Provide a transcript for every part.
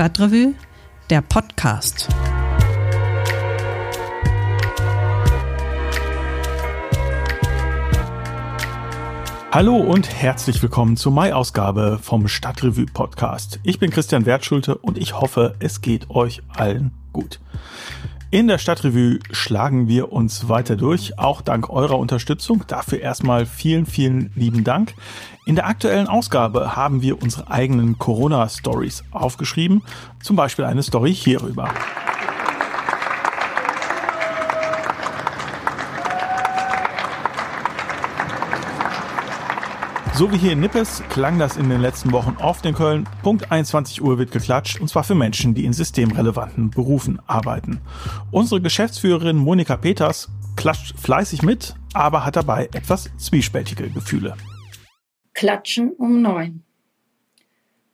Stadtrevue, der Podcast. Hallo und herzlich willkommen zur Mai-Ausgabe vom Stadtrevue Podcast. Ich bin Christian Wertschulte und ich hoffe, es geht euch allen gut. In der Stadtrevue schlagen wir uns weiter durch, auch dank eurer Unterstützung. Dafür erstmal vielen, vielen lieben Dank. In der aktuellen Ausgabe haben wir unsere eigenen Corona-Stories aufgeschrieben, zum Beispiel eine Story hierüber. So wie hier in Nippes klang das in den letzten Wochen oft in Köln. Punkt 21 Uhr wird geklatscht und zwar für Menschen, die in systemrelevanten Berufen arbeiten. Unsere Geschäftsführerin Monika Peters klatscht fleißig mit, aber hat dabei etwas zwiespältige Gefühle. Klatschen um neun.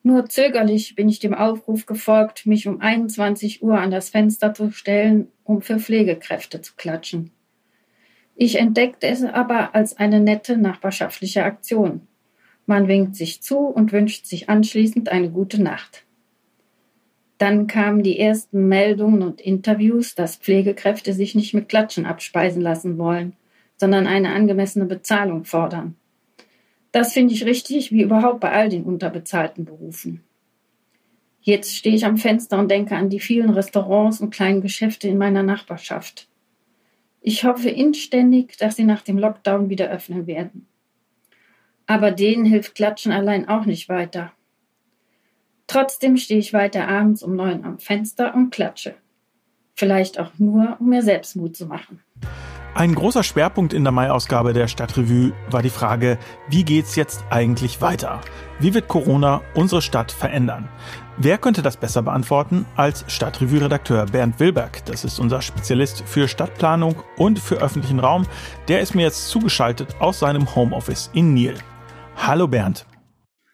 Nur zögerlich bin ich dem Aufruf gefolgt, mich um 21 Uhr an das Fenster zu stellen, um für Pflegekräfte zu klatschen. Ich entdeckte es aber als eine nette nachbarschaftliche Aktion. Man winkt sich zu und wünscht sich anschließend eine gute Nacht. Dann kamen die ersten Meldungen und Interviews, dass Pflegekräfte sich nicht mit Klatschen abspeisen lassen wollen, sondern eine angemessene Bezahlung fordern. Das finde ich richtig, wie überhaupt bei all den unterbezahlten Berufen. Jetzt stehe ich am Fenster und denke an die vielen Restaurants und kleinen Geschäfte in meiner Nachbarschaft. Ich hoffe inständig, dass sie nach dem Lockdown wieder öffnen werden. Aber denen hilft Klatschen allein auch nicht weiter. Trotzdem stehe ich weiter abends um neun am Fenster und klatsche. Vielleicht auch nur, um mir selbst Mut zu machen. Ein großer Schwerpunkt in der Mai-Ausgabe der Stadtrevue war die Frage, wie geht's jetzt eigentlich weiter? Wie wird Corona unsere Stadt verändern? Wer könnte das besser beantworten als Stadtrevue-Redakteur Bernd Wilberg? Das ist unser Spezialist für Stadtplanung und für öffentlichen Raum. Der ist mir jetzt zugeschaltet aus seinem Homeoffice in Niel. Hallo Bernd.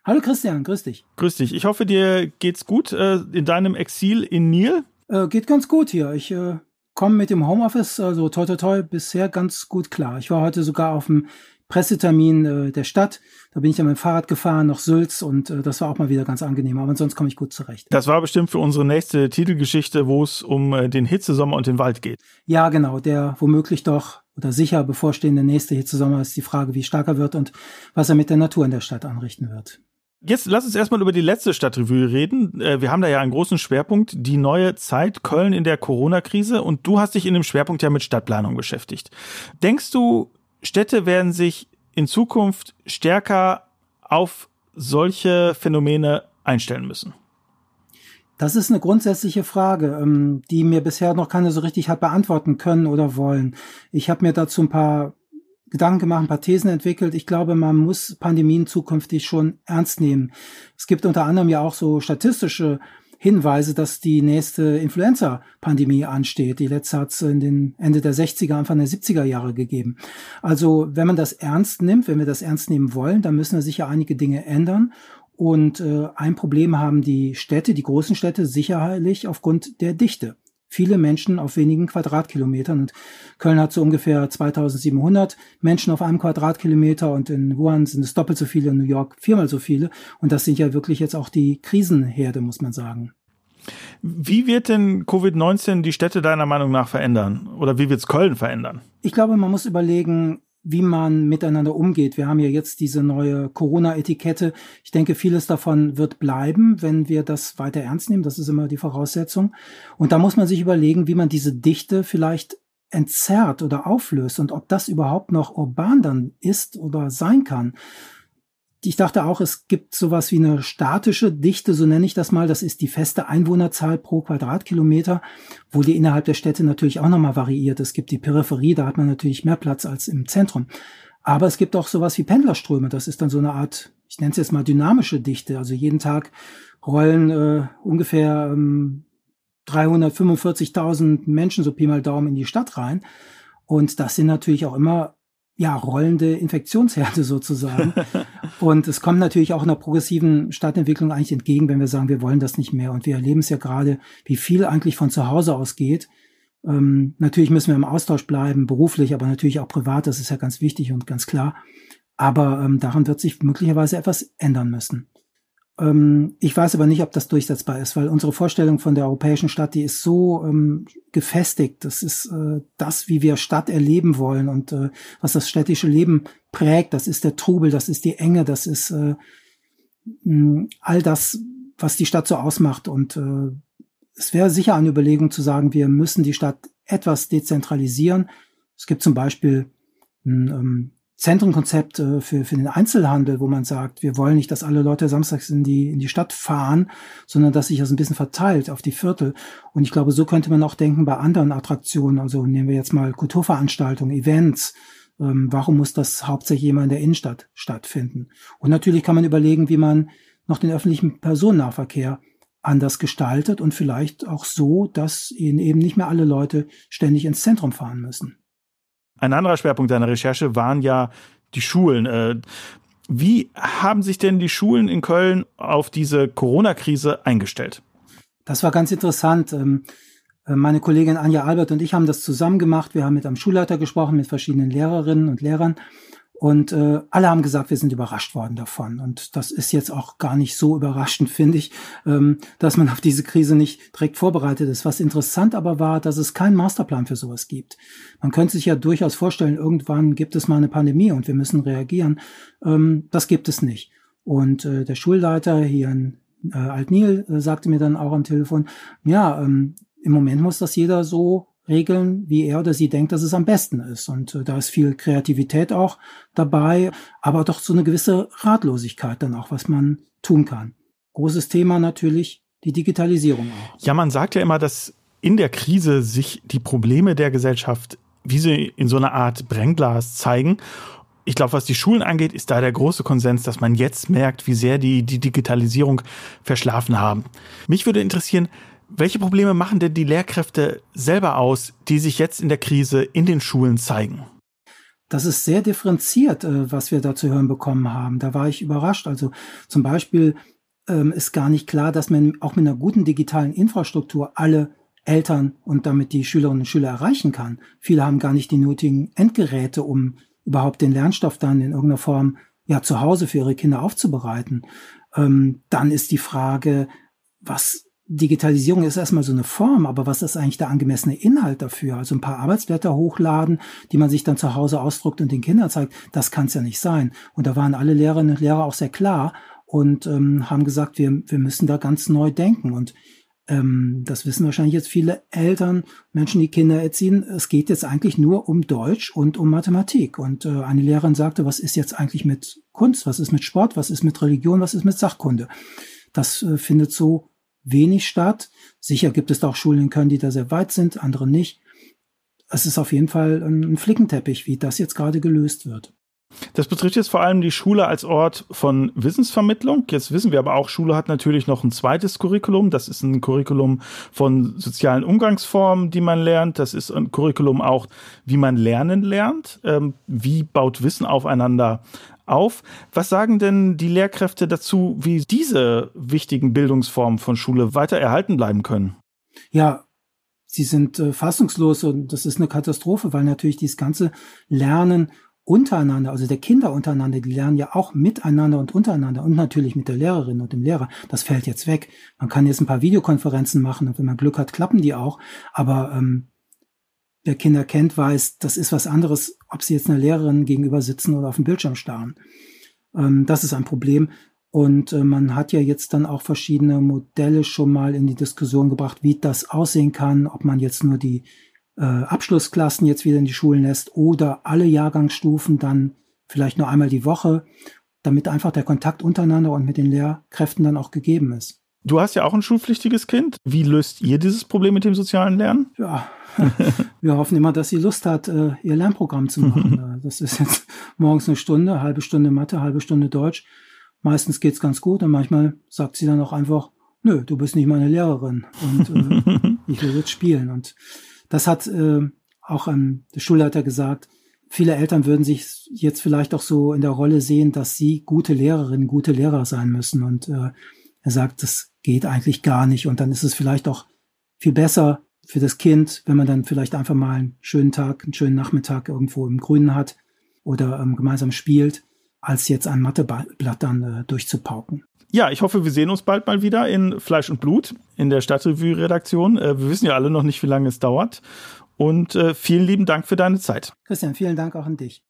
Hallo Christian, grüß dich. Grüß dich. Ich hoffe, dir geht's gut äh, in deinem Exil in Niel. Äh, geht ganz gut hier. Ich äh, komme mit dem Homeoffice, also toi toi toi, bisher ganz gut klar. Ich war heute sogar auf dem Pressetermin äh, der Stadt. Da bin ich ja mit dem Fahrrad gefahren nach Sülz und äh, das war auch mal wieder ganz angenehm. Aber sonst komme ich gut zurecht. Das war bestimmt für unsere nächste Titelgeschichte, wo es um äh, den Hitzesommer und den Wald geht. Ja, genau. Der womöglich doch oder sicher bevorstehende nächste Hitzesommer ist die Frage, wie stark er wird und was er mit der Natur in der Stadt anrichten wird. Jetzt lass uns erstmal über die letzte Stadtrevue reden. Äh, wir haben da ja einen großen Schwerpunkt, die neue Zeit Köln in der Corona-Krise und du hast dich in dem Schwerpunkt ja mit Stadtplanung beschäftigt. Denkst du, Städte werden sich in Zukunft stärker auf solche Phänomene einstellen müssen? Das ist eine grundsätzliche Frage, ähm, die mir bisher noch keiner so richtig hat beantworten können oder wollen. Ich habe mir dazu ein paar Gedanken gemacht, ein paar Thesen entwickelt. Ich glaube, man muss Pandemien zukünftig schon ernst nehmen. Es gibt unter anderem ja auch so statistische Hinweise, dass die nächste Influenza-Pandemie ansteht. Die letzte hat es in den Ende der 60er, Anfang der 70er Jahre gegeben. Also wenn man das ernst nimmt, wenn wir das ernst nehmen wollen, dann müssen wir sicher einige Dinge ändern. Und äh, ein Problem haben die Städte, die großen Städte, sicherlich aufgrund der Dichte. Viele Menschen auf wenigen Quadratkilometern. Und Köln hat so ungefähr 2700 Menschen auf einem Quadratkilometer und in Wuhan sind es doppelt so viele, in New York viermal so viele. Und das sind ja wirklich jetzt auch die Krisenherde, muss man sagen. Wie wird denn Covid-19 die Städte deiner Meinung nach verändern? Oder wie wird es Köln verändern? Ich glaube, man muss überlegen, wie man miteinander umgeht. Wir haben ja jetzt diese neue Corona-Etikette. Ich denke, vieles davon wird bleiben, wenn wir das weiter ernst nehmen. Das ist immer die Voraussetzung. Und da muss man sich überlegen, wie man diese Dichte vielleicht entzerrt oder auflöst und ob das überhaupt noch urban dann ist oder sein kann ich dachte auch, es gibt sowas wie eine statische Dichte, so nenne ich das mal. Das ist die feste Einwohnerzahl pro Quadratkilometer, wo die innerhalb der Städte natürlich auch nochmal variiert. Es gibt die Peripherie, da hat man natürlich mehr Platz als im Zentrum. Aber es gibt auch sowas wie Pendlerströme. Das ist dann so eine Art, ich nenne es jetzt mal dynamische Dichte. Also jeden Tag rollen äh, ungefähr ähm, 345.000 Menschen, so Pi mal Daumen, in die Stadt rein. Und das sind natürlich auch immer ja, rollende Infektionsherde sozusagen. und es kommt natürlich auch einer progressiven Stadtentwicklung eigentlich entgegen, wenn wir sagen, wir wollen das nicht mehr. Und wir erleben es ja gerade, wie viel eigentlich von zu Hause aus geht. Ähm, natürlich müssen wir im Austausch bleiben, beruflich, aber natürlich auch privat, das ist ja ganz wichtig und ganz klar. Aber ähm, daran wird sich möglicherweise etwas ändern müssen. Ähm, ich weiß aber nicht, ob das durchsetzbar ist, weil unsere Vorstellung von der europäischen Stadt, die ist so ähm, gefestigt. Das ist äh, das, wie wir Stadt erleben wollen und äh, was das städtische Leben prägt. Das ist der Trubel, das ist die Enge, das ist äh, all das, was die Stadt so ausmacht. Und äh, es wäre sicher eine Überlegung zu sagen, wir müssen die Stadt etwas dezentralisieren. Es gibt zum Beispiel ein ähm, Zentrenkonzept äh, für, für den Einzelhandel, wo man sagt, wir wollen nicht, dass alle Leute samstags in die, in die Stadt fahren, sondern dass sich das ein bisschen verteilt auf die Viertel. Und ich glaube, so könnte man auch denken bei anderen Attraktionen. Also nehmen wir jetzt mal Kulturveranstaltungen, Events. Ähm, warum muss das hauptsächlich immer in der Innenstadt stattfinden? Und natürlich kann man überlegen, wie man noch den öffentlichen Personennahverkehr anders gestaltet und vielleicht auch so, dass eben nicht mehr alle Leute ständig ins Zentrum fahren müssen. Ein anderer Schwerpunkt deiner Recherche waren ja die Schulen. Äh, wie haben sich denn die Schulen in Köln auf diese Corona-Krise eingestellt? Das war ganz interessant. Ähm, äh, meine Kollegin Anja Albert und ich haben das zusammen gemacht. Wir haben mit einem Schulleiter gesprochen, mit verschiedenen Lehrerinnen und Lehrern und äh, alle haben gesagt, wir sind überrascht worden davon. Und das ist jetzt auch gar nicht so überraschend, finde ich, ähm, dass man auf diese Krise nicht direkt vorbereitet ist. Was interessant aber war, dass es keinen Masterplan für sowas gibt. Man könnte sich ja durchaus vorstellen, irgendwann gibt es mal eine Pandemie und wir müssen reagieren. Ähm, das gibt es nicht. Und äh, der Schulleiter hier in äh, Altnil äh, sagte mir dann auch am Telefon, ja, ähm, im Moment muss das jeder so regeln, wie er oder sie denkt, dass es am besten ist. Und äh, da ist viel Kreativität auch dabei, aber doch so eine gewisse Ratlosigkeit dann auch, was man tun kann. Großes Thema natürlich die Digitalisierung auch. Ja, man sagt ja immer, dass in der Krise sich die Probleme der Gesellschaft wie sie in so einer Art Brennglas zeigen. Ich glaube, was die Schulen angeht, ist da der große Konsens, dass man jetzt merkt, wie sehr die die Digitalisierung verschlafen haben. Mich würde interessieren, welche Probleme machen denn die Lehrkräfte selber aus, die sich jetzt in der Krise in den Schulen zeigen? Das ist sehr differenziert, äh, was wir da zu hören bekommen haben. Da war ich überrascht. Also zum Beispiel ähm, ist gar nicht klar, dass man auch mit einer guten digitalen Infrastruktur alle Eltern und damit die Schülerinnen und Schüler erreichen kann. Viele haben gar nicht die nötigen Endgeräte, um überhaupt den Lernstoff dann in irgendeiner Form ja zu Hause für ihre Kinder aufzubereiten. Ähm, dann ist die Frage, was Digitalisierung ist erstmal so eine Form, aber was ist eigentlich der angemessene Inhalt dafür? Also ein paar Arbeitsblätter hochladen, die man sich dann zu Hause ausdruckt und den Kindern zeigt, das kann es ja nicht sein. Und da waren alle Lehrerinnen und Lehrer auch sehr klar und ähm, haben gesagt, wir, wir müssen da ganz neu denken. Und ähm, das wissen wahrscheinlich jetzt viele Eltern, Menschen, die Kinder erziehen. Es geht jetzt eigentlich nur um Deutsch und um Mathematik. Und äh, eine Lehrerin sagte, was ist jetzt eigentlich mit Kunst? Was ist mit Sport? Was ist mit Religion? Was ist mit Sachkunde? Das äh, findet so wenig statt. Sicher gibt es da auch Schulen in Köln, die da sehr weit sind, andere nicht. Es ist auf jeden Fall ein Flickenteppich, wie das jetzt gerade gelöst wird. Das betrifft jetzt vor allem die Schule als Ort von Wissensvermittlung. Jetzt wissen wir aber auch, Schule hat natürlich noch ein zweites Curriculum. Das ist ein Curriculum von sozialen Umgangsformen, die man lernt. Das ist ein Curriculum auch, wie man lernen lernt. Ähm, wie baut Wissen aufeinander auf. Was sagen denn die Lehrkräfte dazu, wie diese wichtigen Bildungsformen von Schule weiter erhalten bleiben können? Ja, sie sind äh, fassungslos und das ist eine Katastrophe, weil natürlich dieses ganze Lernen untereinander, also der Kinder untereinander, die lernen ja auch miteinander und untereinander und natürlich mit der Lehrerin und dem Lehrer. Das fällt jetzt weg. Man kann jetzt ein paar Videokonferenzen machen und wenn man Glück hat, klappen die auch. Aber ähm, wer Kinder kennt, weiß, das ist was anderes, ob sie jetzt einer Lehrerin gegenüber sitzen oder auf dem Bildschirm starren. Ähm, das ist ein Problem. Und äh, man hat ja jetzt dann auch verschiedene Modelle schon mal in die Diskussion gebracht, wie das aussehen kann, ob man jetzt nur die äh, Abschlussklassen jetzt wieder in die Schulen lässt oder alle Jahrgangsstufen dann vielleicht nur einmal die Woche, damit einfach der Kontakt untereinander und mit den Lehrkräften dann auch gegeben ist. Du hast ja auch ein schulpflichtiges Kind. Wie löst ihr dieses Problem mit dem sozialen Lernen? Ja, wir hoffen immer, dass sie Lust hat, äh, ihr Lernprogramm zu machen. Äh, das ist jetzt morgens eine Stunde, halbe Stunde Mathe, halbe Stunde Deutsch. Meistens geht's ganz gut und manchmal sagt sie dann auch einfach, nö, du bist nicht meine Lehrerin und äh, ich will jetzt spielen. Und das hat äh, auch ähm, der Schulleiter gesagt. Viele Eltern würden sich jetzt vielleicht auch so in der Rolle sehen, dass sie gute Lehrerinnen, gute Lehrer sein müssen. Und äh, er sagt, das geht eigentlich gar nicht. Und dann ist es vielleicht auch viel besser für das Kind, wenn man dann vielleicht einfach mal einen schönen Tag, einen schönen Nachmittag irgendwo im Grünen hat oder ähm, gemeinsam spielt. als jetzt ein Matheblatt dann äh, durchzupauken. Ja, ich hoffe, wir sehen uns bald mal wieder in Fleisch und Blut in der Stadtrevue-Redaktion. Äh, wir wissen ja alle noch nicht, wie lange es dauert. Und äh, vielen lieben Dank für deine Zeit. Christian, vielen Dank auch an dich.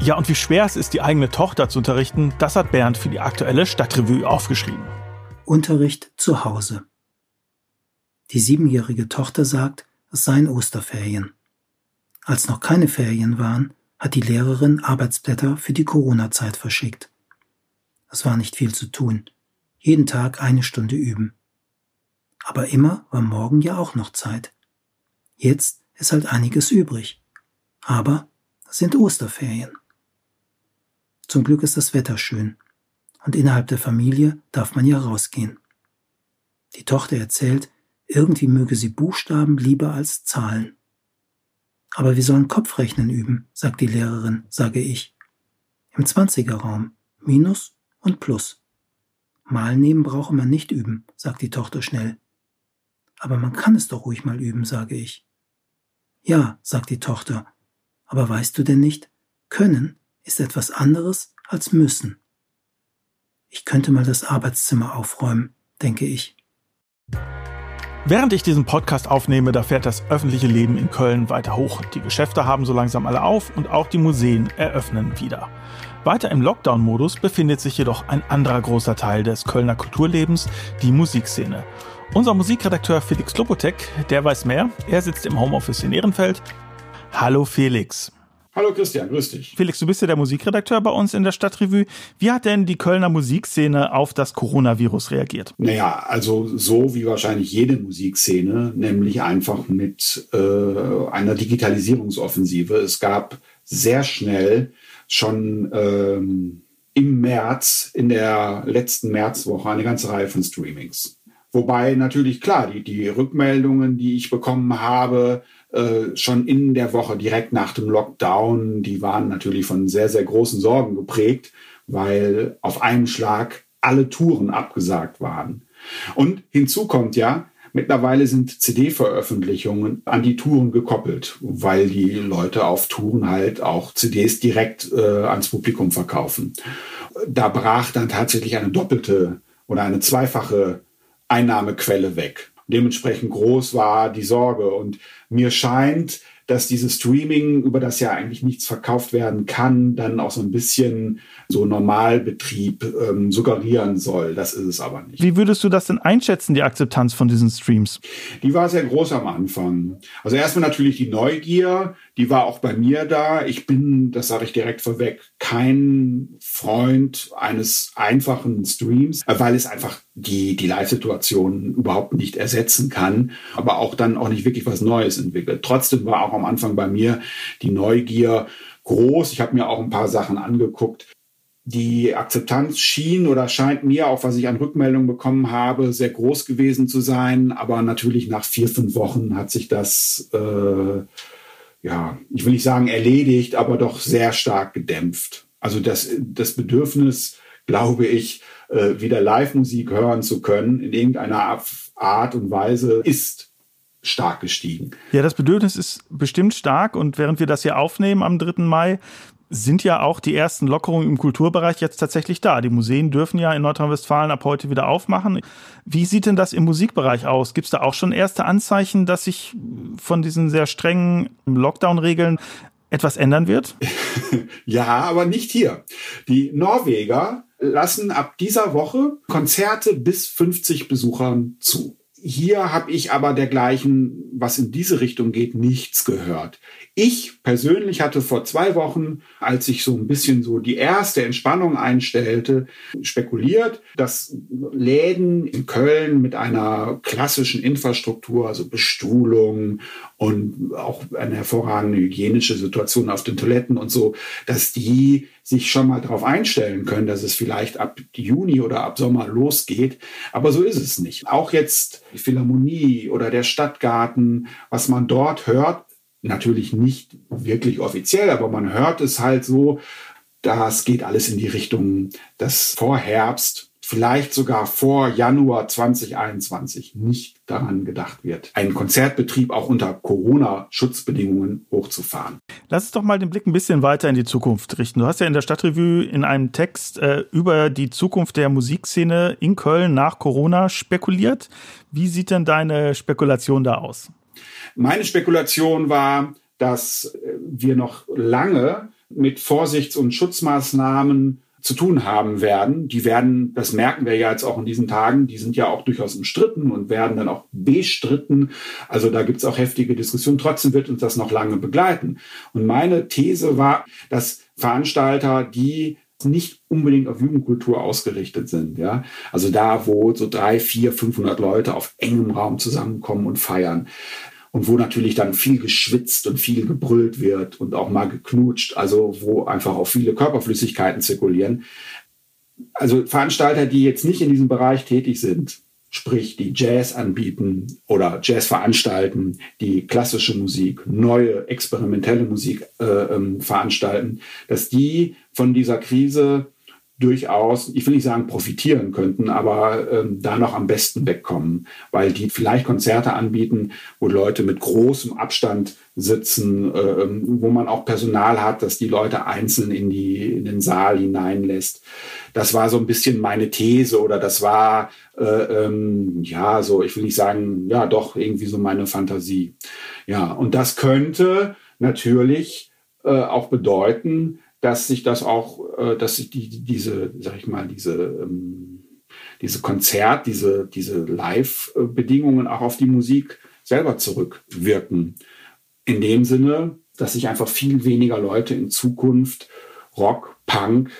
Ja, und wie schwer es ist, die eigene Tochter zu unterrichten, das hat Bernd für die aktuelle Stadtrevue aufgeschrieben. Unterricht zu Hause. Die siebenjährige Tochter sagt, es seien Osterferien. Als noch keine Ferien waren, hat die Lehrerin Arbeitsblätter für die Corona-Zeit verschickt. Es war nicht viel zu tun jeden Tag eine Stunde üben. Aber immer war morgen ja auch noch Zeit. Jetzt ist halt einiges übrig. Aber es sind Osterferien. Zum Glück ist das Wetter schön. Und innerhalb der Familie darf man ja rausgehen. Die Tochter erzählt, irgendwie möge sie Buchstaben lieber als Zahlen. Aber wir sollen Kopfrechnen üben, sagt die Lehrerin, sage ich. Im Zwanzigerraum. Minus und Plus. Mal nehmen brauche man nicht üben, sagt die Tochter schnell. Aber man kann es doch ruhig mal üben, sage ich. Ja, sagt die Tochter, aber weißt du denn nicht, können ist etwas anderes als müssen. Ich könnte mal das Arbeitszimmer aufräumen, denke ich. Während ich diesen Podcast aufnehme, da fährt das öffentliche Leben in Köln weiter hoch. Die Geschäfte haben so langsam alle auf und auch die Museen eröffnen wieder. Weiter im Lockdown-Modus befindet sich jedoch ein anderer großer Teil des Kölner Kulturlebens, die Musikszene. Unser Musikredakteur Felix Lopotek, der weiß mehr. Er sitzt im Homeoffice in Ehrenfeld. Hallo Felix. Hallo Christian, grüß dich. Felix, du bist ja der Musikredakteur bei uns in der Stadtrevue. Wie hat denn die Kölner Musikszene auf das Coronavirus reagiert? Naja, also so wie wahrscheinlich jede Musikszene, nämlich einfach mit äh, einer Digitalisierungsoffensive. Es gab sehr schnell schon ähm, im März, in der letzten Märzwoche, eine ganze Reihe von Streamings. Wobei natürlich klar, die, die Rückmeldungen, die ich bekommen habe, äh, schon in der Woche direkt nach dem Lockdown, die waren natürlich von sehr, sehr großen Sorgen geprägt, weil auf einen Schlag alle Touren abgesagt waren. Und hinzu kommt ja, Mittlerweile sind CD-Veröffentlichungen an die Touren gekoppelt, weil die Leute auf Touren halt auch CDs direkt äh, ans Publikum verkaufen. Da brach dann tatsächlich eine doppelte oder eine zweifache Einnahmequelle weg. Dementsprechend groß war die Sorge. Und mir scheint, dass dieses Streaming, über das ja eigentlich nichts verkauft werden kann, dann auch so ein bisschen so Normalbetrieb ähm, suggerieren soll. Das ist es aber nicht. Wie würdest du das denn einschätzen, die Akzeptanz von diesen Streams? Die war sehr groß am Anfang. Also erstmal natürlich die Neugier, die war auch bei mir da. Ich bin, das sage ich direkt vorweg, kein Freund eines einfachen Streams, weil es einfach die, die Live-Situation überhaupt nicht ersetzen kann, aber auch dann auch nicht wirklich was Neues entwickelt. Trotzdem war auch am Anfang bei mir die Neugier groß. Ich habe mir auch ein paar Sachen angeguckt die Akzeptanz schien oder scheint mir, auch was ich an Rückmeldungen bekommen habe, sehr groß gewesen zu sein. Aber natürlich nach vier, fünf Wochen hat sich das, äh, ja, ich will nicht sagen erledigt, aber doch sehr stark gedämpft. Also das, das Bedürfnis, glaube ich, äh, wieder Live-Musik hören zu können, in irgendeiner Art und Weise, ist stark gestiegen. Ja, das Bedürfnis ist bestimmt stark und während wir das hier aufnehmen am 3. Mai, sind ja auch die ersten Lockerungen im Kulturbereich jetzt tatsächlich da. Die Museen dürfen ja in Nordrhein-Westfalen ab heute wieder aufmachen. Wie sieht denn das im Musikbereich aus? Gibt es da auch schon erste Anzeichen, dass sich von diesen sehr strengen Lockdown-Regeln etwas ändern wird? ja, aber nicht hier. Die Norweger lassen ab dieser Woche Konzerte bis 50 Besuchern zu. Hier habe ich aber dergleichen, was in diese Richtung geht, nichts gehört. Ich persönlich hatte vor zwei Wochen, als ich so ein bisschen so die erste Entspannung einstellte, spekuliert, dass Läden in Köln mit einer klassischen Infrastruktur, also Bestuhlung und auch eine hervorragende hygienische Situation auf den Toiletten und so, dass die sich schon mal darauf einstellen können, dass es vielleicht ab Juni oder ab Sommer losgeht. Aber so ist es nicht. Auch jetzt die Philharmonie oder der Stadtgarten, was man dort hört, natürlich nicht wirklich offiziell, aber man hört es halt so, das geht alles in die Richtung, dass vor Herbst vielleicht sogar vor Januar 2021 nicht daran gedacht wird, einen Konzertbetrieb auch unter Corona-Schutzbedingungen hochzufahren. Lass uns doch mal den Blick ein bisschen weiter in die Zukunft richten. Du hast ja in der Stadtrevue in einem Text äh, über die Zukunft der Musikszene in Köln nach Corona spekuliert. Wie sieht denn deine Spekulation da aus? Meine Spekulation war, dass äh, wir noch lange mit Vorsichts- und Schutzmaßnahmen zu tun haben werden. Die werden, das merken wir ja jetzt auch in diesen Tagen, die sind ja auch durchaus umstritten und werden dann auch bestritten. Also da gibt es auch heftige Diskussionen. Trotzdem wird uns das noch lange begleiten. Und meine These war, dass Veranstalter, die nicht unbedingt auf Jugendkultur ausgerichtet sind. Ja, also da, wo so drei, vier, 500 Leute auf engem Raum zusammenkommen und feiern und wo natürlich dann viel geschwitzt und viel gebrüllt wird und auch mal geknutscht, also wo einfach auch viele Körperflüssigkeiten zirkulieren. Also Veranstalter, die jetzt nicht in diesem Bereich tätig sind, sprich die Jazz anbieten oder Jazz veranstalten, die klassische Musik, neue experimentelle Musik äh, ähm, veranstalten, dass die von dieser Krise durchaus, ich will nicht sagen profitieren könnten, aber ähm, da noch am besten wegkommen, weil die vielleicht Konzerte anbieten, wo Leute mit großem Abstand sitzen, äh, wo man auch Personal hat, dass die Leute einzeln in, die, in den Saal hineinlässt. Das war so ein bisschen meine These oder das war, äh, ähm, ja, so, ich will nicht sagen, ja, doch irgendwie so meine Fantasie. Ja, und das könnte natürlich äh, auch bedeuten, dass sich das auch, äh, dass sich die, diese, sag ich mal, diese, ähm, diese Konzert, diese, diese Live-Bedingungen auch auf die Musik selber zurückwirken. In dem Sinne, dass sich einfach viel weniger Leute in Zukunft Rock, Punk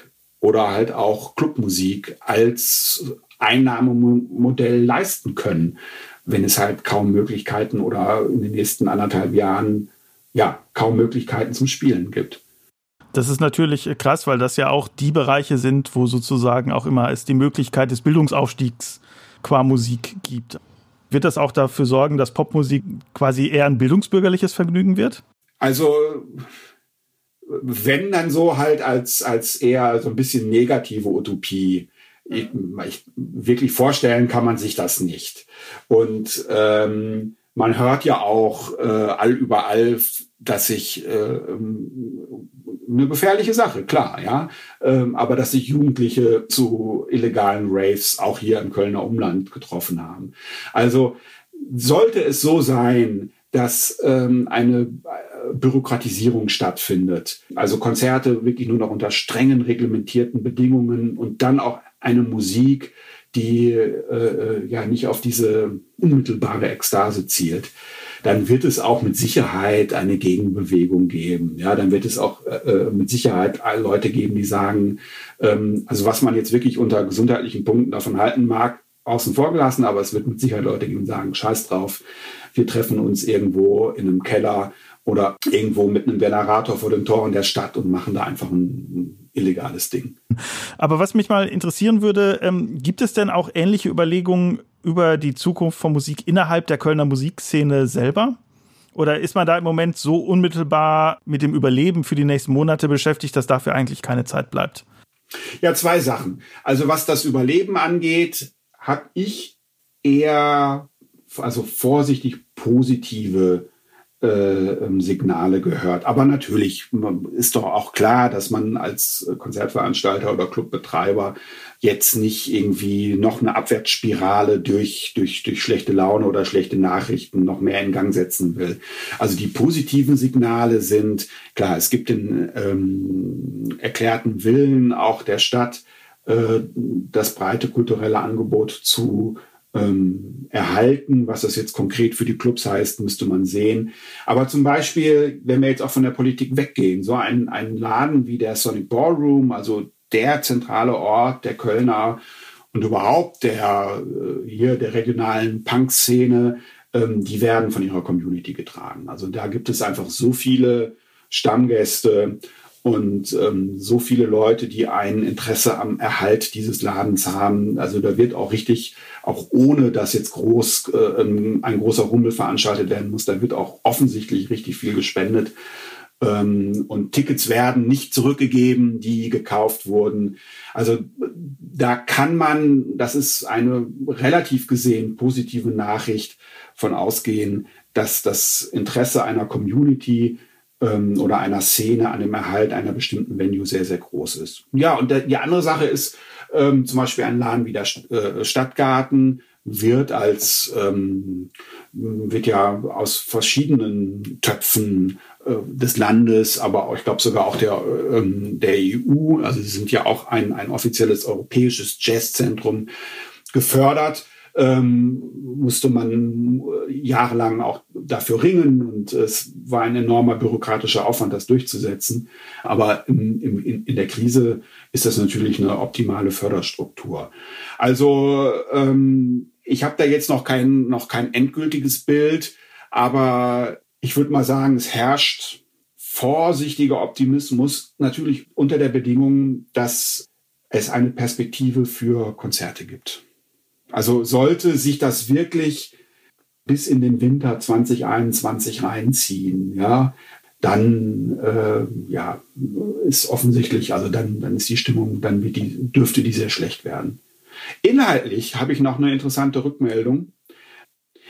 oder halt auch Clubmusik als Einnahmemodell leisten können, wenn es halt kaum Möglichkeiten oder in den nächsten anderthalb Jahren ja kaum Möglichkeiten zum Spielen gibt. Das ist natürlich krass, weil das ja auch die Bereiche sind, wo sozusagen auch immer es die Möglichkeit des Bildungsaufstiegs qua Musik gibt. Wird das auch dafür sorgen, dass Popmusik quasi eher ein bildungsbürgerliches Vergnügen wird? Also wenn dann so halt als, als eher so ein bisschen negative Utopie. Ich, ich, wirklich vorstellen kann man sich das nicht. Und ähm, man hört ja auch äh, all überall, dass sich äh, eine gefährliche Sache, klar, ja. Ähm, aber dass sich Jugendliche zu illegalen Raves auch hier im Kölner Umland getroffen haben. Also sollte es so sein, dass ähm, eine äh, Bürokratisierung stattfindet, also Konzerte wirklich nur noch unter strengen reglementierten Bedingungen und dann auch eine Musik, die äh, äh ja nicht auf diese unmittelbare Ekstase zielt dann wird es auch mit Sicherheit eine Gegenbewegung geben. Ja, dann wird es auch äh, äh, mit Sicherheit Leute geben, die sagen, ähm, also was man jetzt wirklich unter gesundheitlichen Punkten davon halten mag, außen vor gelassen, aber es wird mit Sicherheit Leute geben, die sagen, scheiß drauf, wir treffen uns irgendwo in einem Keller oder irgendwo mit einem Generator vor den Toren der Stadt und machen da einfach ein, ein illegales Ding. Aber was mich mal interessieren würde, ähm, gibt es denn auch ähnliche Überlegungen über die Zukunft von Musik innerhalb der Kölner Musikszene selber? Oder ist man da im Moment so unmittelbar mit dem Überleben für die nächsten Monate beschäftigt, dass dafür eigentlich keine Zeit bleibt? Ja, zwei Sachen. Also was das Überleben angeht, habe ich eher also vorsichtig positive äh, ähm, Signale gehört. Aber natürlich ist doch auch klar, dass man als Konzertveranstalter oder Clubbetreiber jetzt nicht irgendwie noch eine Abwärtsspirale durch, durch, durch schlechte Laune oder schlechte Nachrichten noch mehr in Gang setzen will. Also die positiven Signale sind, klar, es gibt den ähm, erklärten Willen auch der Stadt, äh, das breite kulturelle Angebot zu ähm, erhalten. Was das jetzt konkret für die Clubs heißt, müsste man sehen. Aber zum Beispiel, wenn wir jetzt auch von der Politik weggehen, so ein, ein Laden wie der Sonic Ballroom, also der zentrale Ort der Kölner und überhaupt der äh, hier der regionalen Punk-Szene, ähm, die werden von ihrer Community getragen. Also da gibt es einfach so viele Stammgäste und ähm, so viele Leute, die ein Interesse am Erhalt dieses Ladens haben. Also da wird auch richtig, auch ohne dass jetzt groß äh, ein großer Rummel veranstaltet werden muss, da wird auch offensichtlich richtig viel gespendet. ähm, und Tickets werden nicht zurückgegeben, die gekauft wurden. Also da kann man, das ist eine relativ gesehen positive Nachricht von ausgehen, dass das Interesse einer Community ähm, oder einer Szene an dem Erhalt einer bestimmten Venue sehr, sehr groß ist. Ja, und die andere Sache ist ähm, zum Beispiel ein Laden wie der äh, Stadtgarten wird als ähm, wird ja aus verschiedenen Töpfen äh, des Landes, aber ich glaube sogar auch der ähm, der EU, also sie sind ja auch ein ein offizielles europäisches Jazzzentrum gefördert ähm, musste man jahrelang auch dafür ringen und es war ein enormer bürokratischer Aufwand, das durchzusetzen. Aber im, im, in der Krise ist das natürlich eine optimale Förderstruktur. Also ähm, ich habe da jetzt noch kein, noch kein endgültiges Bild, aber ich würde mal sagen, es herrscht vorsichtiger Optimismus, natürlich unter der Bedingung, dass es eine Perspektive für Konzerte gibt. Also sollte sich das wirklich bis in den Winter 2021 reinziehen, ja, dann äh, ja, ist offensichtlich, also dann, dann ist die Stimmung, dann wird die, dürfte die sehr schlecht werden. Inhaltlich habe ich noch eine interessante Rückmeldung.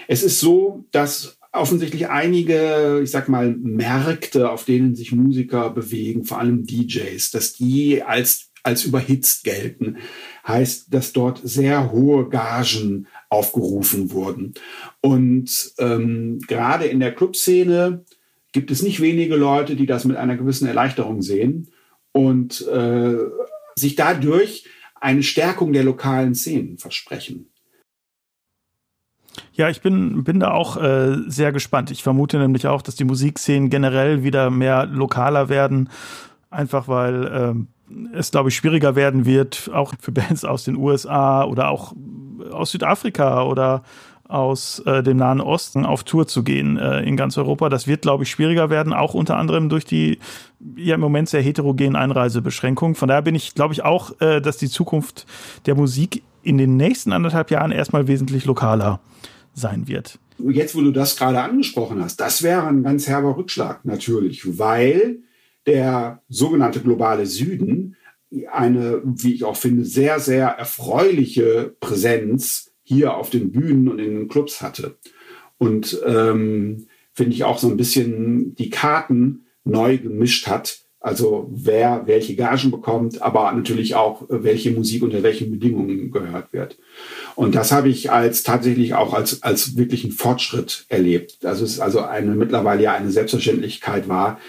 Es ist so, dass offensichtlich einige, ich sag mal, Märkte, auf denen sich Musiker bewegen, vor allem DJs, dass die als, als überhitzt gelten heißt, dass dort sehr hohe Gagen aufgerufen wurden. Und ähm, gerade in der Clubszene gibt es nicht wenige Leute, die das mit einer gewissen Erleichterung sehen und äh, sich dadurch eine Stärkung der lokalen Szenen versprechen. Ja, ich bin, bin da auch äh, sehr gespannt. Ich vermute nämlich auch, dass die Musikszenen generell wieder mehr lokaler werden, einfach weil ähm, es, glaube ich, schwieriger werden wird, auch für Bands aus den USA oder auch aus Südafrika oder aus äh, dem Nahen Osten auf Tour zu gehen äh, in ganz Europa. Das wird, glaube ich, schwieriger werden, auch unter anderem durch die ja im Moment sehr heterogenen Einreisebeschränkungen. Von daher bin ich, glaube ich, auch, äh, dass die Zukunft der Musik in den nächsten anderthalb Jahren erstmal wesentlich lokaler sein wird. Jetzt, wo du das gerade angesprochen hast, das wäre ein ganz herber Rückschlag natürlich, weil der sogenannte globale Süden eine, wie ich auch finde, sehr, sehr erfreuliche Präsenz hier auf den Bühnen und in den Clubs hatte. Und ähm, finde ich auch so ein bisschen die Karten neu gemischt hat. Also wer welche Gagen bekommt, aber natürlich auch welche Musik unter welchen Bedingungen gehört wird. Und das habe ich als tatsächlich auch als, als wirklichen Fortschritt erlebt. Also es ist also eine mittlerweile ja eine Selbstverständlichkeit war,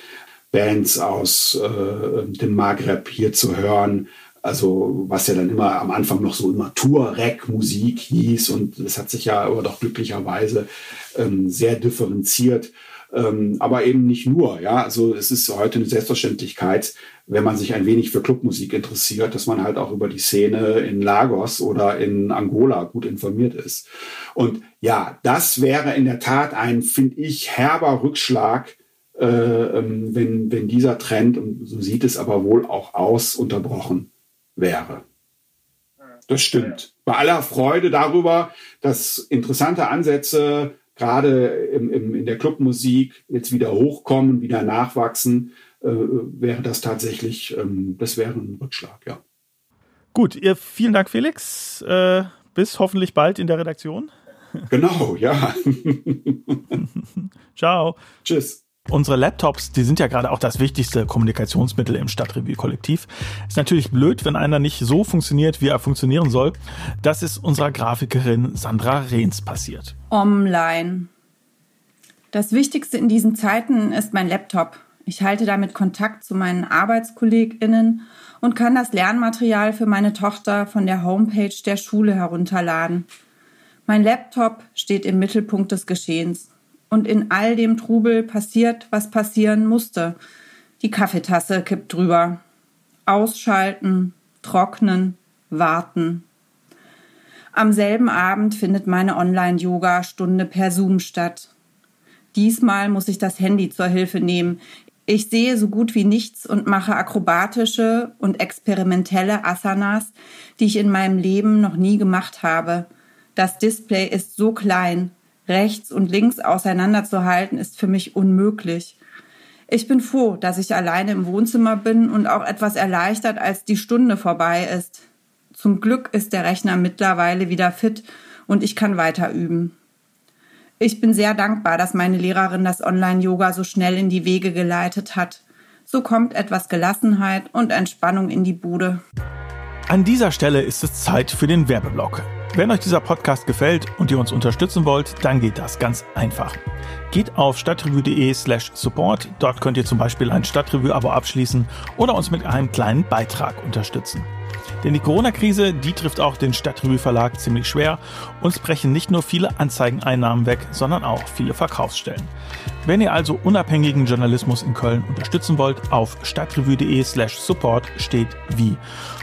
Bands aus äh, dem Maghreb hier zu hören. Also was ja dann immer am Anfang noch so immer Tour-Rec-Musik hieß und das hat sich ja aber doch glücklicherweise ähm, sehr differenziert. Ähm, aber eben nicht nur, ja. Also es ist heute eine Selbstverständlichkeit, wenn man sich ein wenig für Clubmusik interessiert, dass man halt auch über die Szene in Lagos oder in Angola gut informiert ist. Und ja, das wäre in der Tat ein, finde ich, herber Rückschlag wenn, wenn dieser Trend, und so sieht es aber wohl auch aus, unterbrochen wäre. Das stimmt. Bei aller Freude darüber, dass interessante Ansätze gerade im, im, in der Clubmusik jetzt wieder hochkommen, wieder nachwachsen, äh, wäre das tatsächlich, ähm, das wäre ein Rückschlag, ja. Gut, ihr, vielen Dank, Felix. Äh, bis hoffentlich bald in der Redaktion. Genau, ja. Ciao. Tschüss. Unsere Laptops, die sind ja gerade auch das wichtigste Kommunikationsmittel im Stadtrevue-Kollektiv. Ist natürlich blöd, wenn einer nicht so funktioniert, wie er funktionieren soll. Das ist unserer Grafikerin Sandra Rehns passiert. Online. Das Wichtigste in diesen Zeiten ist mein Laptop. Ich halte damit Kontakt zu meinen ArbeitskollegInnen und kann das Lernmaterial für meine Tochter von der Homepage der Schule herunterladen. Mein Laptop steht im Mittelpunkt des Geschehens und in all dem Trubel passiert, was passieren musste. Die Kaffeetasse kippt drüber. Ausschalten, trocknen, warten. Am selben Abend findet meine Online-Yoga-Stunde per Zoom statt. Diesmal muss ich das Handy zur Hilfe nehmen. Ich sehe so gut wie nichts und mache akrobatische und experimentelle Asanas, die ich in meinem Leben noch nie gemacht habe. Das Display ist so klein, rechts und links auseinanderzuhalten, ist für mich unmöglich. Ich bin froh, dass ich alleine im Wohnzimmer bin und auch etwas erleichtert, als die Stunde vorbei ist. Zum Glück ist der Rechner mittlerweile wieder fit und ich kann weiter üben. Ich bin sehr dankbar, dass meine Lehrerin das Online-Yoga so schnell in die Wege geleitet hat. So kommt etwas Gelassenheit und Entspannung in die Bude. An dieser Stelle ist es Zeit für den Werbeblock. Wenn euch dieser Podcast gefällt und ihr uns unterstützen wollt, dann geht das ganz einfach. Geht auf stadtrevue.de slash support. Dort könnt ihr zum Beispiel ein Stadtrevue-Abo abschließen oder uns mit einem kleinen Beitrag unterstützen. Denn die Corona-Krise, die trifft auch den Stadtrevue Verlag ziemlich schwer. Uns brechen nicht nur viele Anzeigeneinnahmen weg, sondern auch viele Verkaufsstellen. Wenn ihr also unabhängigen Journalismus in Köln unterstützen wollt, auf stadtrevue.de slash support steht wie.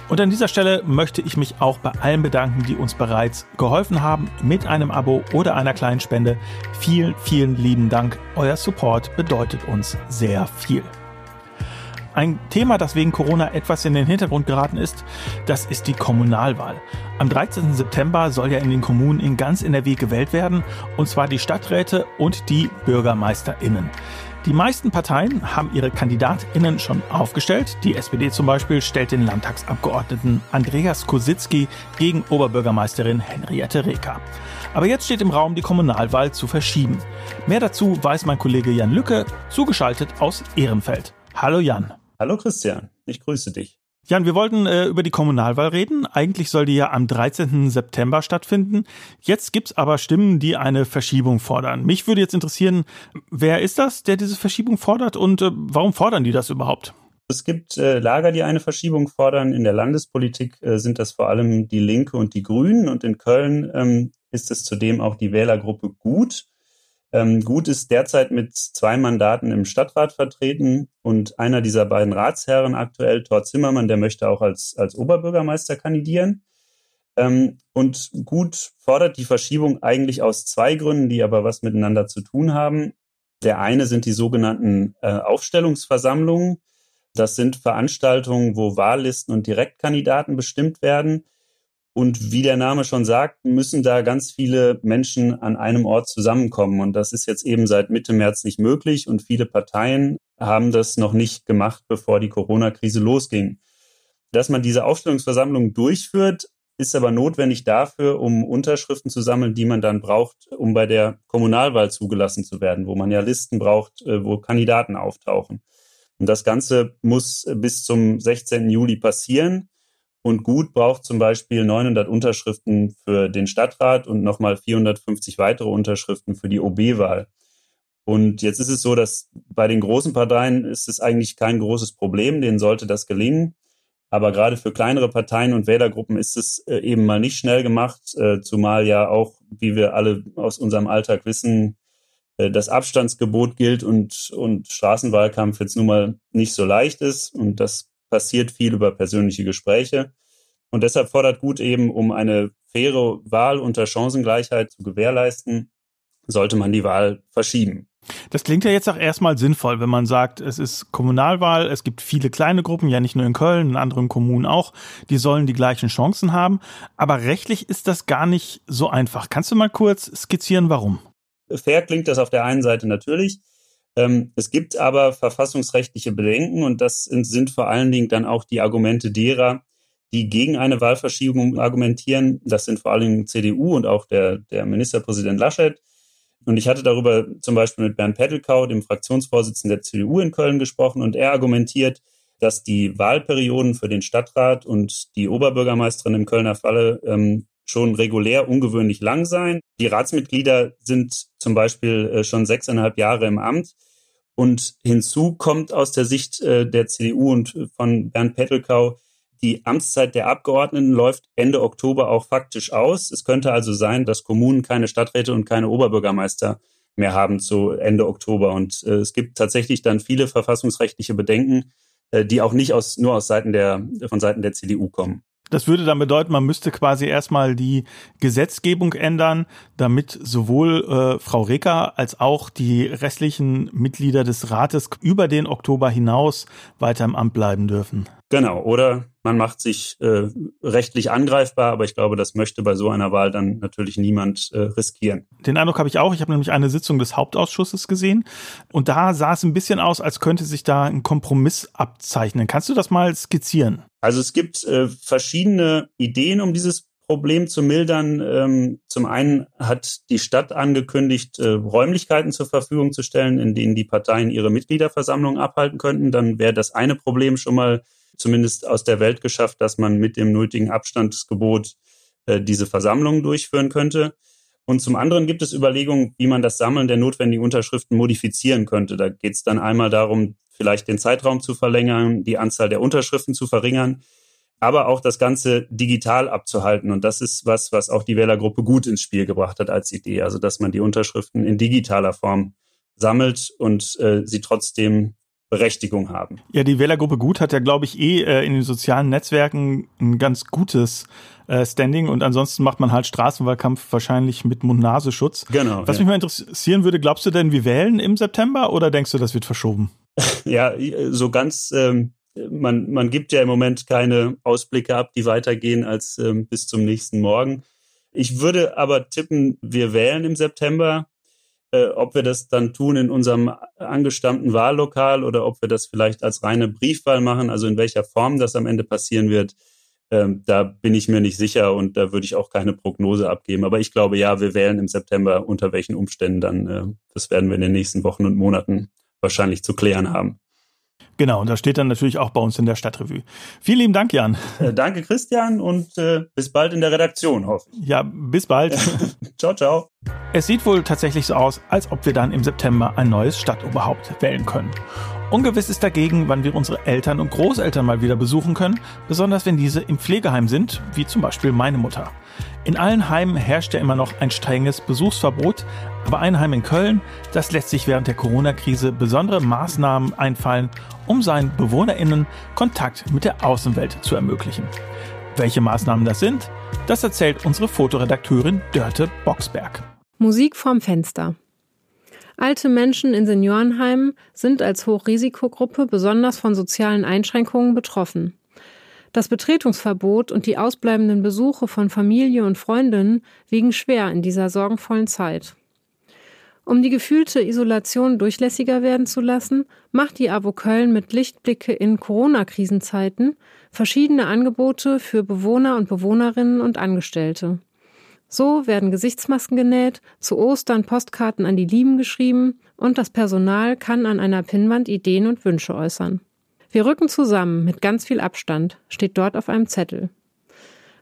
Und an dieser Stelle möchte ich mich auch bei allen bedanken, die uns bereits geholfen haben mit einem Abo oder einer kleinen Spende. Vielen, vielen lieben Dank. Euer Support bedeutet uns sehr viel. Ein Thema, das wegen Corona etwas in den Hintergrund geraten ist, das ist die Kommunalwahl. Am 13. September soll ja in den Kommunen in ganz NRW gewählt werden, und zwar die Stadträte und die BürgermeisterInnen. Die meisten Parteien haben ihre KandidatInnen schon aufgestellt. Die SPD zum Beispiel stellt den Landtagsabgeordneten Andreas Kositzki gegen Oberbürgermeisterin Henriette Reker. Aber jetzt steht im Raum, die Kommunalwahl zu verschieben. Mehr dazu weiß mein Kollege Jan Lücke, zugeschaltet aus Ehrenfeld. Hallo Jan. Hallo Christian, ich grüße dich. Jan, wir wollten äh, über die Kommunalwahl reden. Eigentlich soll die ja am 13. September stattfinden. Jetzt gibt's aber Stimmen, die eine Verschiebung fordern. Mich würde jetzt interessieren, wer ist das, der diese Verschiebung fordert und äh, warum fordern die das überhaupt? Es gibt äh, Lager, die eine Verschiebung fordern. In der Landespolitik äh, sind das vor allem die Linke und die Grünen. Und in Köln ähm, ist es zudem auch die Wählergruppe Gut. Ähm, Gut ist derzeit mit zwei Mandaten im Stadtrat vertreten und einer dieser beiden Ratsherren aktuell, Thor Zimmermann, der möchte auch als, als Oberbürgermeister kandidieren. Ähm, und Gut fordert die Verschiebung eigentlich aus zwei Gründen, die aber was miteinander zu tun haben. Der eine sind die sogenannten äh, Aufstellungsversammlungen. Das sind Veranstaltungen, wo Wahllisten und Direktkandidaten bestimmt werden. Und wie der Name schon sagt, müssen da ganz viele Menschen an einem Ort zusammenkommen. Und das ist jetzt eben seit Mitte März nicht möglich. Und viele Parteien haben das noch nicht gemacht, bevor die Corona-Krise losging. Dass man diese Aufstellungsversammlung durchführt, ist aber notwendig dafür, um Unterschriften zu sammeln, die man dann braucht, um bei der Kommunalwahl zugelassen zu werden, wo man ja Listen braucht, äh, wo Kandidaten auftauchen. Und das Ganze muss bis zum 16. Juli passieren. Und Gut braucht zum Beispiel 900 Unterschriften für den Stadtrat und nochmal 450 weitere Unterschriften für die OB-Wahl. Und jetzt ist es so, dass bei den großen Parteien ist es eigentlich kein großes Problem, denen sollte das gelingen. Aber gerade für kleinere Parteien und Wählergruppen ist es äh, eben mal nicht schnell gemacht, äh, zumal ja auch, wie wir alle aus unserem Alltag wissen, äh, das Abstandsgebot gilt und, und Straßenwahlkampf jetzt nun mal nicht so leicht ist. Und das passiert viel über persönliche Gespräche. Und deshalb fordert Gut eben, um eine faire Wahl unter Chancengleichheit zu gewährleisten, sollte man die Wahl verschieben. Das klingt ja jetzt auch erstmal sinnvoll, wenn man sagt, es ist Kommunalwahl, es gibt viele kleine Gruppen, ja nicht nur in Köln, in anderen Kommunen auch, die sollen die gleichen Chancen haben. Aber rechtlich ist das gar nicht so einfach. Kannst du mal kurz skizzieren, warum? Fair klingt das auf der einen Seite natürlich. Ähm, es gibt aber verfassungsrechtliche Bedenken und das sind, vor allen Dingen dann auch die Argumente derer, die gegen eine Wahlverschiebung argumentieren. Das sind vor allen Dingen CDU und auch der, der Ministerpräsident Laschet. Und ich hatte darüber zum Beispiel mit Bernd Pettelkau, dem Fraktionsvorsitzenden der CDU in Köln, gesprochen und er argumentiert, dass die Wahlperioden für den Stadtrat und die Oberbürgermeisterin im Kölner Falle ähm, schon regulär ungewöhnlich lang sein. Die Ratsmitglieder sind zum Beispiel äh, schon sechseinhalb Jahre im Amt. Und hinzu kommt aus der Sicht äh, der CDU und von Bernd Pettelkau, die Amtszeit der Abgeordneten läuft Ende Oktober auch faktisch aus. Es könnte also sein, dass Kommunen keine Stadträte und keine Oberbürgermeister mehr haben zu Ende Oktober. Und äh, es gibt tatsächlich dann viele verfassungsrechtliche Bedenken, äh, die auch nicht aus, nur aus Seiten der, von Seiten der CDU kommen. Das würde dann bedeuten, man müsste quasi erstmal die Gesetzgebung ändern, damit sowohl äh, Frau Recker als auch die restlichen Mitglieder des Rates über den Oktober hinaus weiter im Amt bleiben dürfen. Genau, oder man macht sich äh, rechtlich angreifbar, aber ich glaube, das möchte bei so einer Wahl dann natürlich niemand äh, riskieren. Den Eindruck habe ich auch. Ich habe nämlich eine Sitzung des Hauptausschusses gesehen und da sah es ein bisschen aus, als könnte sich da ein Kompromiss abzeichnen. Kannst du das mal skizzieren? Also es gibt äh, verschiedene Ideen, um dieses Problem zu mildern. Ähm, zum einen hat die Stadt angekündigt, äh, Räumlichkeiten zur Verfügung zu stellen, in denen die Parteien ihre Mitgliederversammlung abhalten könnten. Dann wäre das eine Problem schon mal zumindest aus der Welt geschafft, dass man mit dem nötigen Abstandsgebot äh, diese Versammlungen durchführen könnte. Und zum anderen gibt es Überlegungen, wie man das Sammeln der notwendigen Unterschriften modifizieren könnte. Da geht es dann einmal darum, vielleicht den Zeitraum zu verlängern, die Anzahl der Unterschriften zu verringern, aber auch das Ganze digital abzuhalten. Und das ist was, was auch die Wählergruppe gut ins Spiel gebracht hat als Idee. Also, dass man die Unterschriften in digitaler Form sammelt und äh, sie trotzdem Berechtigung haben. Ja, die Wählergruppe Gut hat ja, glaube ich, eh äh, in den sozialen Netzwerken ein ganz gutes äh, Standing und ansonsten macht man halt Straßenwahlkampf wahrscheinlich mit Mund-Nasenschutz. Genau. Was ja. mich mal interessieren würde, glaubst du denn, wir wählen im September oder denkst du, das wird verschoben? ja, so ganz, ähm, man, man gibt ja im Moment keine Ausblicke ab, die weitergehen als ähm, bis zum nächsten Morgen. Ich würde aber tippen, wir wählen im September. Äh, ob wir das dann tun in unserem angestammten Wahllokal oder ob wir das vielleicht als reine Briefwahl machen, also in welcher Form das am Ende passieren wird, ähm, da bin ich mir nicht sicher und da würde ich auch keine Prognose abgeben. Aber ich glaube, ja, wir wählen im September, unter welchen Umständen dann, äh, das werden wir in den nächsten Wochen und Monaten wahrscheinlich zu klären haben. Genau, und das steht dann natürlich auch bei uns in der Stadtrevue. Vielen lieben Dank, Jan. Äh, danke, Christian, und äh, bis bald in der Redaktion, hoffe ich. Ja, bis bald. ciao, ciao. Es sieht wohl tatsächlich so aus, als ob wir dann im September ein neues Stadtoberhaupt wählen können. Ungewiss ist dagegen, wann wir unsere Eltern und Großeltern mal wieder besuchen können, besonders wenn diese im Pflegeheim sind, wie zum Beispiel meine Mutter. In allen Heimen herrscht ja immer noch ein strenges Besuchsverbot, aber ein Heim in Köln, das lässt sich während der Corona-Krise besondere Maßnahmen einfallen, um seinen BewohnerInnen Kontakt mit der Außenwelt zu ermöglichen. Welche Maßnahmen das sind, das erzählt unsere Fotoredakteurin Dörte Boxberg. Musik vorm Fenster. Alte Menschen in Seniorenheimen sind als Hochrisikogruppe besonders von sozialen Einschränkungen betroffen. Das Betretungsverbot und die ausbleibenden Besuche von Familie und Freundinnen wiegen schwer in dieser sorgenvollen Zeit. Um die gefühlte Isolation durchlässiger werden zu lassen, macht die AWO Köln mit Lichtblicke in Corona-Krisenzeiten verschiedene Angebote für Bewohner und Bewohnerinnen und Angestellte. So werden Gesichtsmasken genäht, zu Ostern Postkarten an die Lieben geschrieben und das Personal kann an einer Pinnwand Ideen und Wünsche äußern. Wir rücken zusammen mit ganz viel Abstand, steht dort auf einem Zettel.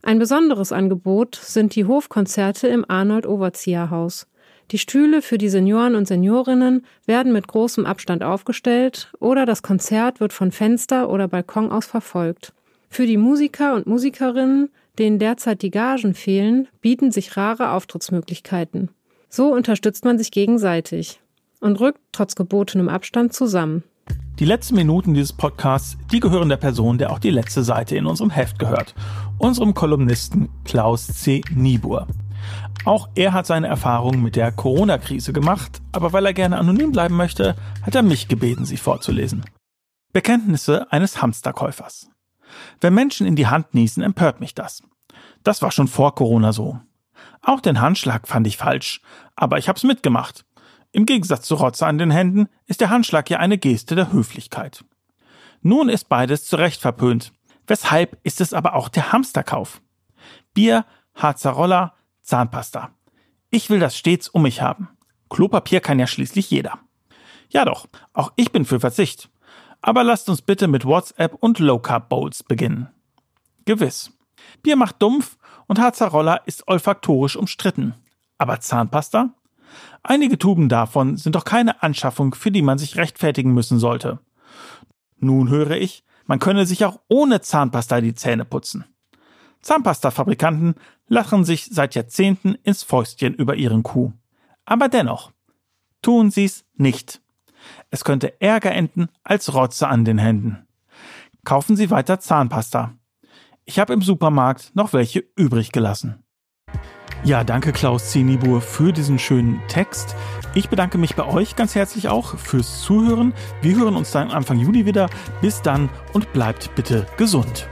Ein besonderes Angebot sind die Hofkonzerte im Arnold Overzieher Haus. Die Stühle für die Senioren und Seniorinnen werden mit großem Abstand aufgestellt oder das Konzert wird von Fenster oder Balkon aus verfolgt. Für die Musiker und Musikerinnen, denen derzeit die Gagen fehlen, bieten sich rare Auftrittsmöglichkeiten. So unterstützt man sich gegenseitig und rückt trotz gebotenem Abstand zusammen. Die letzten Minuten dieses Podcasts, die gehören der Person, der auch die letzte Seite in unserem Heft gehört, unserem Kolumnisten Klaus C. Niebuhr. Auch er hat seine Erfahrungen mit der Corona-Krise gemacht, aber weil er gerne anonym bleiben möchte, hat er mich gebeten, sie vorzulesen. Bekenntnisse eines Hamsterkäufers. Wenn Menschen in die Hand niesen, empört mich das. Das war schon vor Corona so. Auch den Handschlag fand ich falsch, aber ich hab's mitgemacht. Im Gegensatz zu Rotze an den Händen ist der Handschlag ja eine Geste der Höflichkeit. Nun ist beides zu Recht verpönt. Weshalb ist es aber auch der Hamsterkauf? Bier, Harzer Zahnpasta. Ich will das stets um mich haben. Klopapier kann ja schließlich jeder. Ja doch, auch ich bin für Verzicht. Aber lasst uns bitte mit WhatsApp und Low Carb Bowls beginnen. Gewiss. Bier macht dumpf und Harzer ist olfaktorisch umstritten. Aber Zahnpasta? Einige Tuben davon sind doch keine Anschaffung, für die man sich rechtfertigen müssen sollte. Nun höre ich, man könne sich auch ohne Zahnpasta die Zähne putzen. Zahnpasta-Fabrikanten lachen sich seit Jahrzehnten ins Fäustchen über ihren Kuh. Aber dennoch, tun Sie's nicht. Es könnte Ärger enden als Rotze an den Händen. Kaufen Sie weiter Zahnpasta. Ich habe im Supermarkt noch welche übrig gelassen. Ja, danke Klaus Zenibur für diesen schönen Text. Ich bedanke mich bei euch ganz herzlich auch fürs Zuhören. Wir hören uns dann Anfang Juli wieder. Bis dann und bleibt bitte gesund.